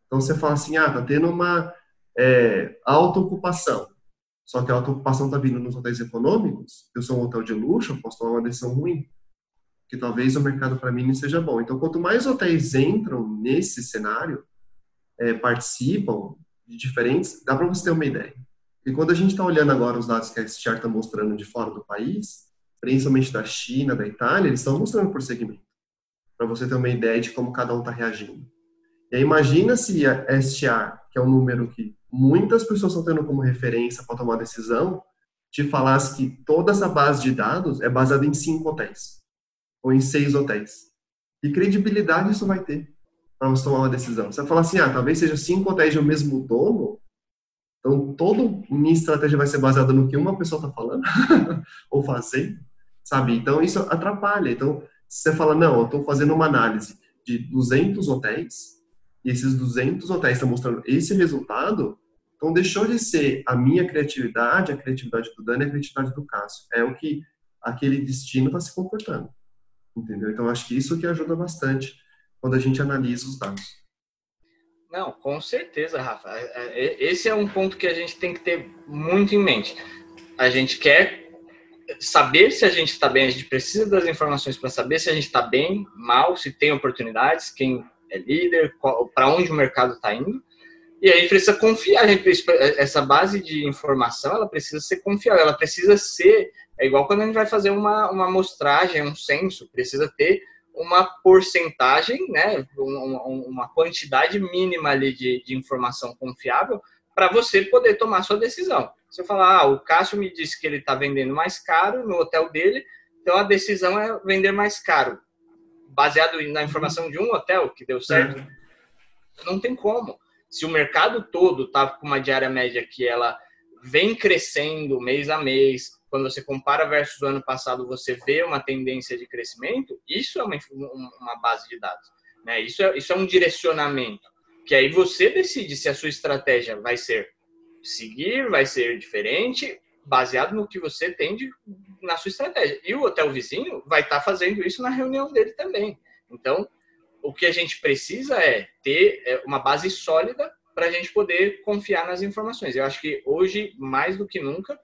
Então você fala assim, ah, tá tendo uma é, alta ocupação. Só que a alta ocupação tá vindo nos hotéis econômicos, eu sou um hotel de luxo, eu posso tomar uma decisão ruim. Que talvez o mercado para mim não seja bom. Então, quanto mais hotéis entram nesse cenário, é, participam de diferentes, dá para você ter uma ideia. E quando a gente está olhando agora os dados que a STR está mostrando de fora do país, principalmente da China, da Itália, eles estão mostrando por segmento, para você ter uma ideia de como cada um está reagindo. E aí imagina se a STR, que é um número que muitas pessoas estão tendo como referência para tomar decisão, te falasse que toda essa base de dados é baseada em cinco hotéis ou em seis hotéis. Que credibilidade isso vai ter para você tomar uma decisão? Você vai falar assim, ah, talvez seja cinco hotéis do mesmo dono, então toda minha estratégia vai ser baseada no que uma pessoa está falando *laughs* ou fazendo, sabe? Então isso atrapalha. Então você fala, não, eu estou fazendo uma análise de 200 hotéis e esses 200 hotéis estão mostrando esse resultado, então deixou de ser a minha criatividade, a criatividade do Dani, a criatividade do Cássio. É o que aquele destino está se comportando. Entendeu? Então acho que isso que ajuda bastante quando a gente analisa os dados. Não, com certeza, Rafa. É, é, esse é um ponto que a gente tem que ter muito em mente. A gente quer saber se a gente está bem, a gente precisa das informações para saber se a gente está bem, mal, se tem oportunidades, quem é líder, para onde o mercado está indo. E aí precisa confiar, essa base de informação, ela precisa ser confiável, ela precisa ser, é igual quando a gente vai fazer uma, uma amostragem, um censo, precisa ter uma porcentagem, né, uma, uma quantidade mínima ali de, de informação confiável para você poder tomar sua decisão. Se eu falar, ah, o Cássio me disse que ele está vendendo mais caro no hotel dele, então a decisão é vender mais caro baseado na informação de um hotel que deu certo, é. não tem como. Se o mercado todo está com uma diária média que ela vem crescendo mês a mês, quando você compara versus o ano passado, você vê uma tendência de crescimento, isso é uma, uma base de dados. Né? Isso, é, isso é um direcionamento. Que aí você decide se a sua estratégia vai ser seguir, vai ser diferente, baseado no que você tem de, na sua estratégia. E o hotel vizinho vai estar tá fazendo isso na reunião dele também. Então, o que a gente precisa é ter é, uma base sólida para a gente poder confiar nas informações. Eu acho que hoje, mais do que nunca,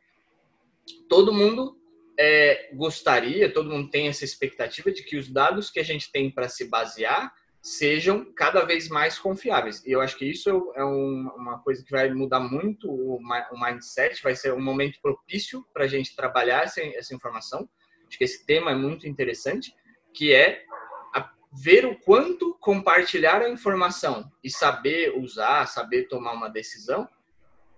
todo mundo é, gostaria, todo mundo tem essa expectativa de que os dados que a gente tem para se basear sejam cada vez mais confiáveis. E eu acho que isso é um, uma coisa que vai mudar muito o, mindset, vai ser um momento propício para a gente trabalhar essa, essa, informação. Acho que esse tema é muito interessante, que é ver o quanto compartilhar a informação e saber usar, saber tomar uma decisão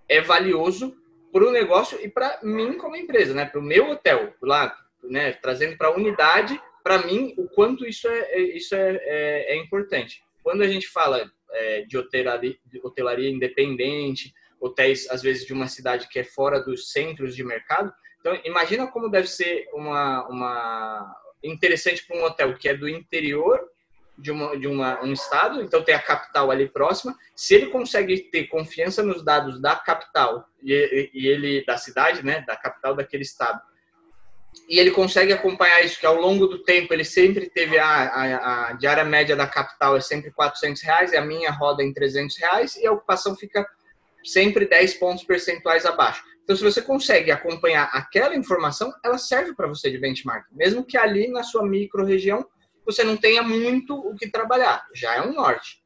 é valioso para o negócio e para mim como empresa, né? Para o meu hotel, lá, né? Trazendo para a unidade para mim, o quanto isso é, é, isso é, é, é importante. Quando a gente fala é, de, hotelaria, de hotelaria independente, hotéis, às vezes, de uma cidade que é fora dos centros de mercado, então, imagina como deve ser uma, uma interessante para um hotel que é do interior de, uma, de uma, um estado, então tem a capital ali próxima. Se ele consegue ter confiança nos dados da capital e, e ele da cidade, né, da capital daquele estado, e ele consegue acompanhar isso, que ao longo do tempo ele sempre teve a, a, a diária média da capital é sempre 400 reais, e a minha roda em 300 reais, e a ocupação fica sempre 10 pontos percentuais abaixo. Então, se você consegue acompanhar aquela informação, ela serve para você de benchmark, mesmo que ali na sua micro-região você não tenha muito o que trabalhar, já é um norte.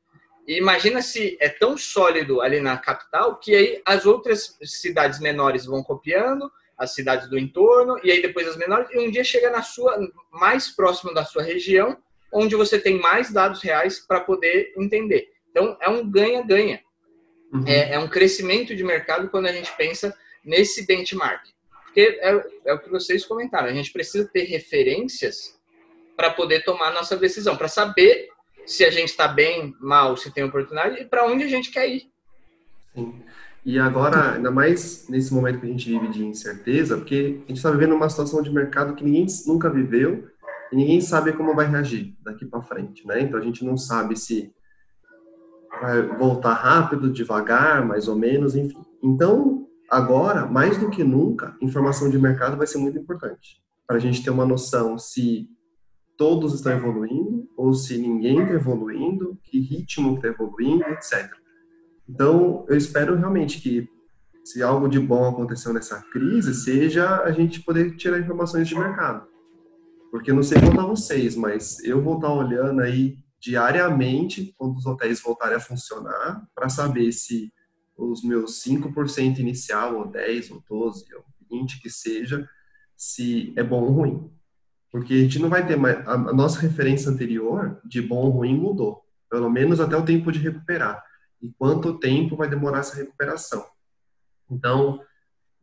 E imagina se é tão sólido ali na capital que aí as outras cidades menores vão copiando, as cidades do entorno, e aí depois as menores, e um dia chega na sua, mais próximo da sua região, onde você tem mais dados reais para poder entender. Então, é um ganha-ganha. Uhum. É, é, um crescimento de mercado quando a gente pensa nesse benchmark. Porque é, é o que vocês comentaram, a gente precisa ter referências para poder tomar nossa decisão, para saber se a gente está bem, mal, se tem oportunidade e para onde a gente quer ir. Sim. E agora, ainda mais nesse momento que a gente vive de incerteza, porque a gente está vivendo uma situação de mercado que ninguém nunca viveu e ninguém sabe como vai reagir daqui para frente, né? Então a gente não sabe se vai voltar rápido, devagar, mais ou menos, enfim. Então, agora, mais do que nunca, informação de mercado vai ser muito importante para a gente ter uma noção se todos estão evoluindo ou se ninguém está evoluindo, que ritmo está evoluindo, etc. Então, eu espero realmente que se algo de bom aconteceu nessa crise, seja a gente poder tirar informações de mercado. Porque não sei contar vocês, mas eu vou estar olhando aí diariamente quando os hotéis voltarem a funcionar para saber se os meus 5% inicial, ou 10, ou 12, ou 20 que seja, se é bom ou ruim. Porque a gente não vai ter mais. A, nossa referência anterior de bom ou ruim mudou. Pelo menos até o tempo de recuperar. E quanto tempo vai demorar essa recuperação. Então,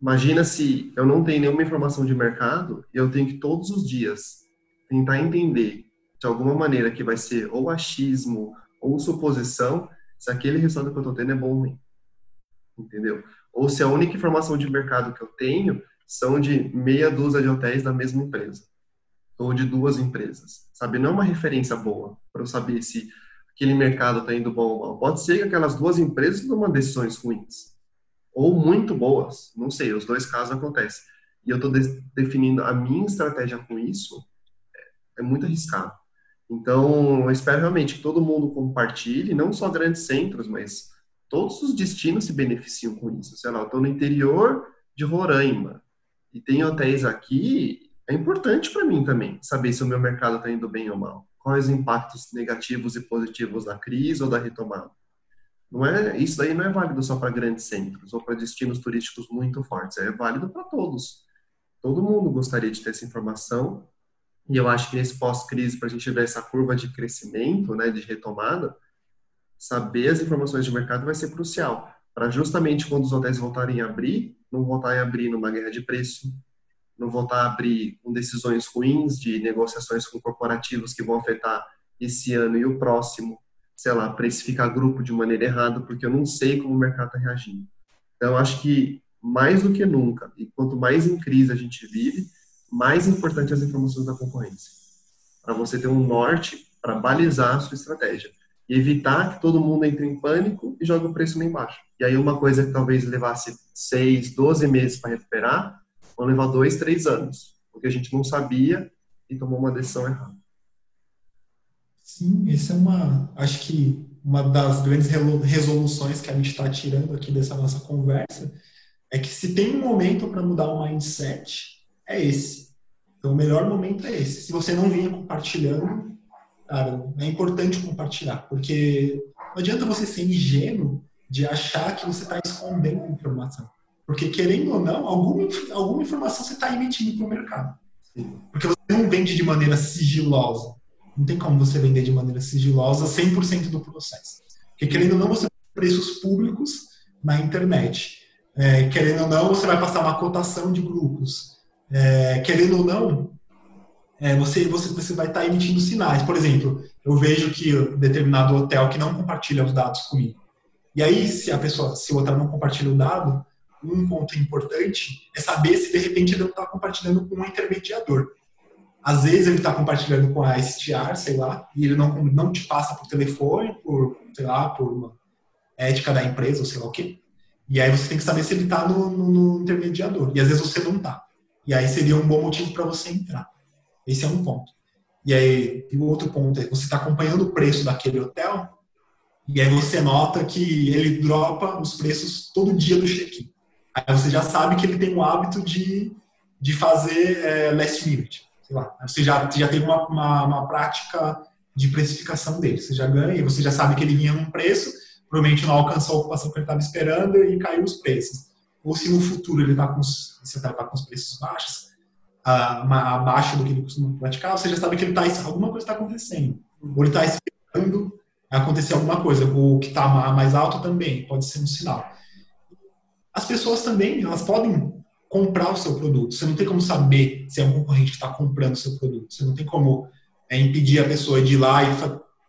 imagina se eu não tenho nenhuma informação de mercado e eu tenho que todos os dias tentar entender de alguma maneira que vai ser ou achismo ou suposição se aquele resultado que eu estou tendo é bom ou ruim. Entendeu? Ou se a única informação de mercado que eu tenho são de meia dúzia de hotéis da mesma empresa ou de duas empresas, sabe? Não é uma referência boa para eu saber se aquele mercado está indo bom ou mal. Pode ser que aquelas duas empresas tomam decisões ruins ou muito boas, não sei, os dois casos acontecem. E eu estou de definindo a minha estratégia com isso, é, é muito arriscado. Então, eu espero realmente que todo mundo compartilhe, não só grandes centros, mas todos os destinos se beneficiam com isso. Sei lá, eu estou no interior de Roraima e tem hotéis aqui é importante para mim também saber se o meu mercado está indo bem ou mal. Quais os impactos negativos e positivos da crise ou da retomada. Não é, isso daí não é válido só para grandes centros ou para destinos turísticos muito fortes, é válido para todos. Todo mundo gostaria de ter essa informação e eu acho que nesse pós-crise, para a gente ver essa curva de crescimento, né, de retomada, saber as informações de mercado vai ser crucial para justamente quando os hotéis voltarem a abrir, não voltarem a abrir numa guerra de preço, não voltar a abrir com decisões ruins de negociações com corporativos que vão afetar esse ano e o próximo, sei lá, precificar grupo de maneira errada, porque eu não sei como o mercado está reagindo. Então, acho que mais do que nunca, e quanto mais em crise a gente vive, mais importante as informações da concorrência. Para você ter um norte para balizar a sua estratégia. E evitar que todo mundo entre em pânico e jogue o preço lá embaixo. E aí uma coisa que talvez levasse 6, 12 meses para recuperar, vão levar dois, três anos, porque a gente não sabia e tomou uma decisão errada. Sim, essa é uma, acho que uma das grandes resoluções que a gente está tirando aqui dessa nossa conversa é que se tem um momento para mudar o mindset, é esse. Então, o melhor momento é esse. Se você não vinha compartilhando, cara, é importante compartilhar, porque não adianta você ser ingênuo de achar que você está escondendo informação. Porque, querendo ou não, alguma, alguma informação você está emitindo para o mercado. Porque você não vende de maneira sigilosa. Não tem como você vender de maneira sigilosa 100% do processo. Porque, querendo ou não, você tem preços públicos na internet. É, querendo ou não, você vai passar uma cotação de grupos. É, querendo ou não, é, você, você, você vai estar tá emitindo sinais. Por exemplo, eu vejo que determinado hotel que não compartilha os dados comigo. E aí, se a pessoa, se o hotel não compartilha o dado, um ponto importante é saber se de repente ele não está compartilhando com um intermediador. Às vezes ele está compartilhando com a STR, sei lá, e ele não, não te passa por telefone, por, sei lá, por uma ética da empresa, ou sei lá o quê. E aí você tem que saber se ele está no, no, no, intermediador. E às vezes você não está. E aí seria um bom motivo para você entrar. Esse é um ponto. E aí, o outro ponto é você está acompanhando o preço daquele hotel, e aí você nota que ele dropa os preços todo dia do check-in. Aí você já sabe que ele tem o hábito de, de fazer é, last minute. Sei lá. Você já, já tem uma, uma, uma prática de precificação dele. Você já ganha, você já sabe que ele vinha num preço, provavelmente não alcançou a ocupação que ele estava esperando e caiu os preços. Ou se no futuro ele está com, tá, com os preços baixos, abaixo do que ele costuma praticar, você já sabe que ele tá, alguma coisa está acontecendo. Ou ele está esperando acontecer alguma coisa. O que está mais alto também pode ser um sinal as pessoas também, elas podem comprar o seu produto. Você não tem como saber se é um concorrente que está comprando o seu produto. Você não tem como é, impedir a pessoa de ir lá e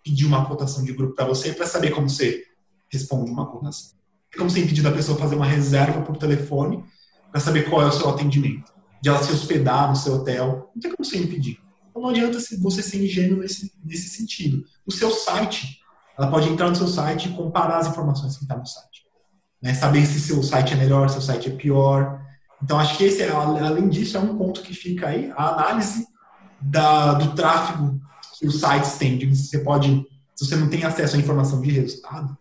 pedir uma cotação de grupo para você para saber como você responde uma cotação. Tem como você impedir da pessoa fazer uma reserva por telefone para saber qual é o seu atendimento, de ela se hospedar no seu hotel. Não tem como você impedir. Então não adianta você ser ingênuo nesse, nesse sentido. O seu site, ela pode entrar no seu site e comparar as informações que estão tá no site. Né? Saber se seu site é melhor, se seu site é pior. Então acho que esse, é, além disso, é um ponto que fica aí, a análise da, do tráfego que os sites têm. Você pode, se você não tem acesso à informação de resultado,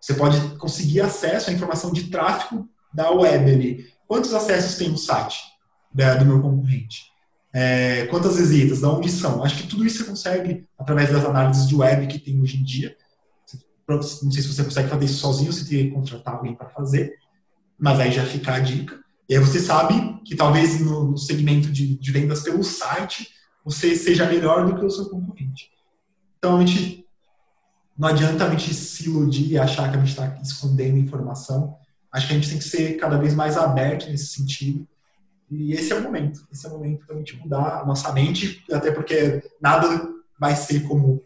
você pode conseguir acesso à informação de tráfego da web ali. Quantos acessos tem o site da, do meu concorrente? É, quantas visitas? De onde são? Acho que tudo isso você consegue através das análises de web que tem hoje em dia. Não sei se você consegue fazer isso sozinho, se tem que contratar alguém para fazer, mas aí já fica a dica. E aí você sabe que talvez no segmento de, de vendas pelo site você seja melhor do que o seu concorrente. Então, a gente não adianta a gente se iludir e achar que a gente está escondendo informação. Acho que a gente tem que ser cada vez mais aberto nesse sentido. E esse é o momento. Esse é o momento para a gente mudar a nossa mente, até porque nada vai ser como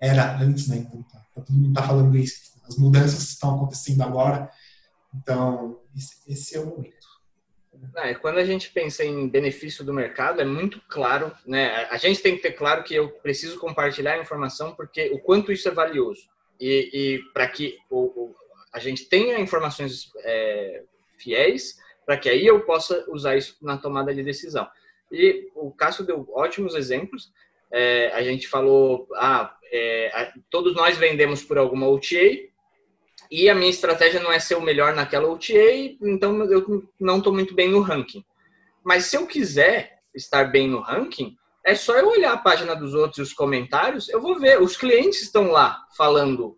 era antes, né? Então, tá, tá todo mundo está falando isso. As mudanças estão acontecendo agora. Então, esse, esse é o momento. É, quando a gente pensa em benefício do mercado, é muito claro, né? A gente tem que ter claro que eu preciso compartilhar a informação porque o quanto isso é valioso e, e para que o, o, a gente tenha informações é, fiéis, para que aí eu possa usar isso na tomada de decisão. E o Cássio deu ótimos exemplos. É, a gente falou, ah, é, todos nós vendemos por alguma OTA, e a minha estratégia não é ser o melhor naquela OTA, então eu não estou muito bem no ranking. Mas se eu quiser estar bem no ranking, é só eu olhar a página dos outros e os comentários, eu vou ver. Os clientes estão lá falando,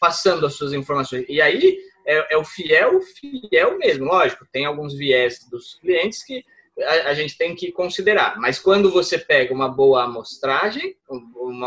passando as suas informações. E aí é, é o fiel, fiel mesmo. Lógico, tem alguns viés dos clientes que a, a, gente tem que considerar. Mas quando você pega uma boa amostragem, um,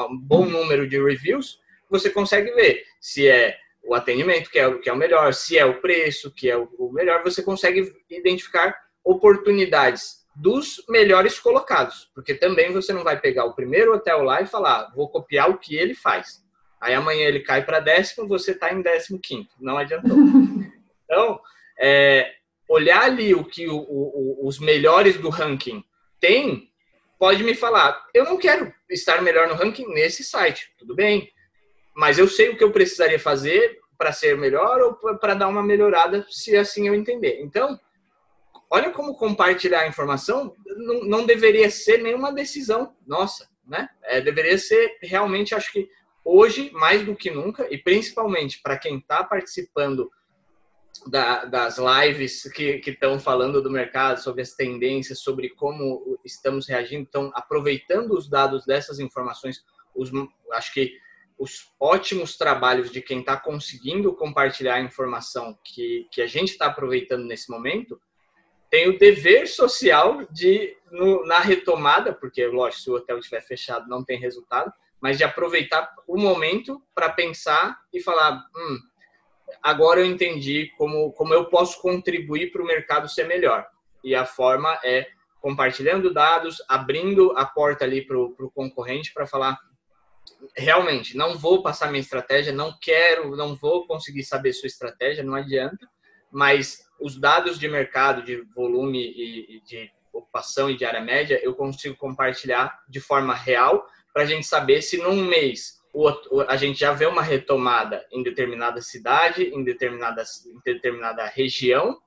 um bom número de reviews, você consegue ver se é o atendimento, que é, o, que é o melhor, se é o preço, que é o, o melhor, você consegue identificar oportunidades dos melhores colocados, porque também você não vai pegar o primeiro hotel lá e falar, ah, vou copiar o que ele faz. Aí amanhã ele cai para décimo, você está em décimo quinto, não adiantou. *laughs* Então, é, olhar ali o que o, o, os melhores do ranking têm, pode me falar, eu não quero estar melhor no ranking nesse site, tudo bem, mas eu sei o que eu precisaria fazer para ser melhor ou para dar uma melhorada, se assim eu entender. Então, olha como compartilhar a informação não, não deveria ser nenhuma decisão nossa, né? É, deveria ser realmente, acho que hoje, mais do que nunca, e principalmente para quem está participando da, das lives que estão falando do mercado, sobre as tendências, sobre como estamos reagindo, estão aproveitando os dados dessas informações, os, acho que os ótimos trabalhos de quem está conseguindo compartilhar a informação que, que a gente está aproveitando nesse momento, tem o dever social de, no, na retomada, porque, lógico, se o hotel estiver fechado não tem resultado, mas de aproveitar o momento para pensar e falar: hum, agora eu entendi como, como eu posso contribuir para o mercado ser melhor. E a forma é compartilhando dados, abrindo a porta ali para o concorrente para falar: realmente, não vou passar minha estratégia, não quero, não vou conseguir saber sua estratégia, não adianta, mas os dados de mercado, de volume e de ocupação e de área média, eu consigo compartilhar de forma real para a gente saber se num mês a gente já vê uma retomada em determinada cidade, em determinada, em determinada região,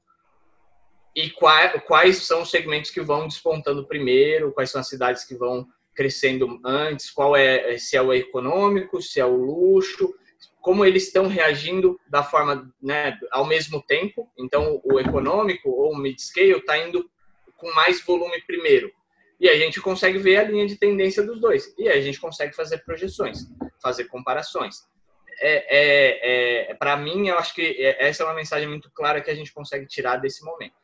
e quais são os segmentos que vão despontando primeiro, quais são as cidades que vão crescendo antes, qual é se é o econômico, se é o luxo, como eles estão reagindo da forma, né, ao mesmo tempo. Então, o econômico ou o mid-scale está indo com mais volume primeiro. E a gente consegue ver a linha de tendência dos dois. E a gente consegue fazer projeções, fazer comparações. É, é, é Para mim, eu acho que essa é uma mensagem muito clara que a gente consegue tirar desse momento.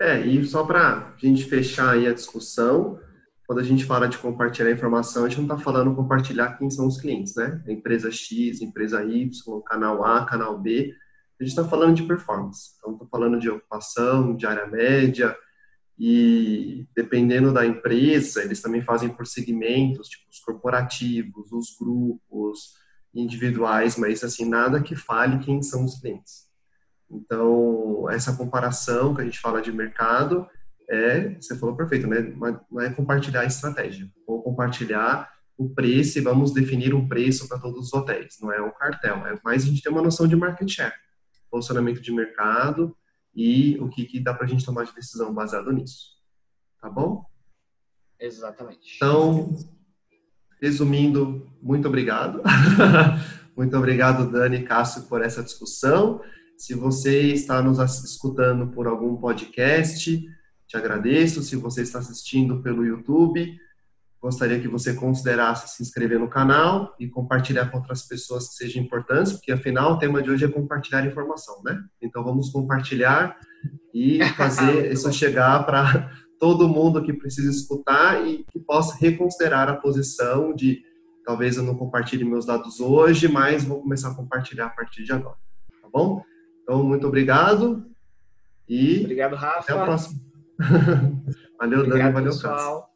É, e só para a gente fechar aí a discussão, quando a gente fala de compartilhar informação, a gente não está falando compartilhar quem são os clientes, né? empresa X, empresa Y, canal A, canal B. A gente está falando de performance. Então, estou falando de ocupação, de área média, e dependendo da empresa, eles também fazem por segmentos, tipo os corporativos, os grupos individuais, mas assim, nada que fale quem são os clientes. Então, essa comparação que a gente fala de mercado é, você falou perfeito, né? Não é compartilhar a estratégia, ou compartilhar o preço e vamos definir um preço para todos os hotéis. Não é um cartel, é mais a gente ter uma noção de market share, posicionamento de mercado e o que, que dá para a gente tomar de decisão baseado nisso. Tá bom? Exatamente. Então, resumindo, muito obrigado. *laughs* muito obrigado, Dani e Cássio, por essa discussão. Se você está nos escutando por algum podcast, te agradeço. Se você está assistindo pelo YouTube, gostaria que você considerasse se inscrever no canal e compartilhar com outras pessoas que sejam importantes, porque afinal o tema de hoje é compartilhar informação, né? Então vamos compartilhar e *laughs* fazer isso chegar para todo mundo que precisa escutar e que possa reconsiderar a posição de talvez eu não compartilhe meus dados hoje, mas vou começar a compartilhar a partir de agora, tá bom? Então muito obrigado e obrigado Rafa. Até a próxima. *laughs* valeu, Obrigado, Dani. Valeu, pessoal. Cássio.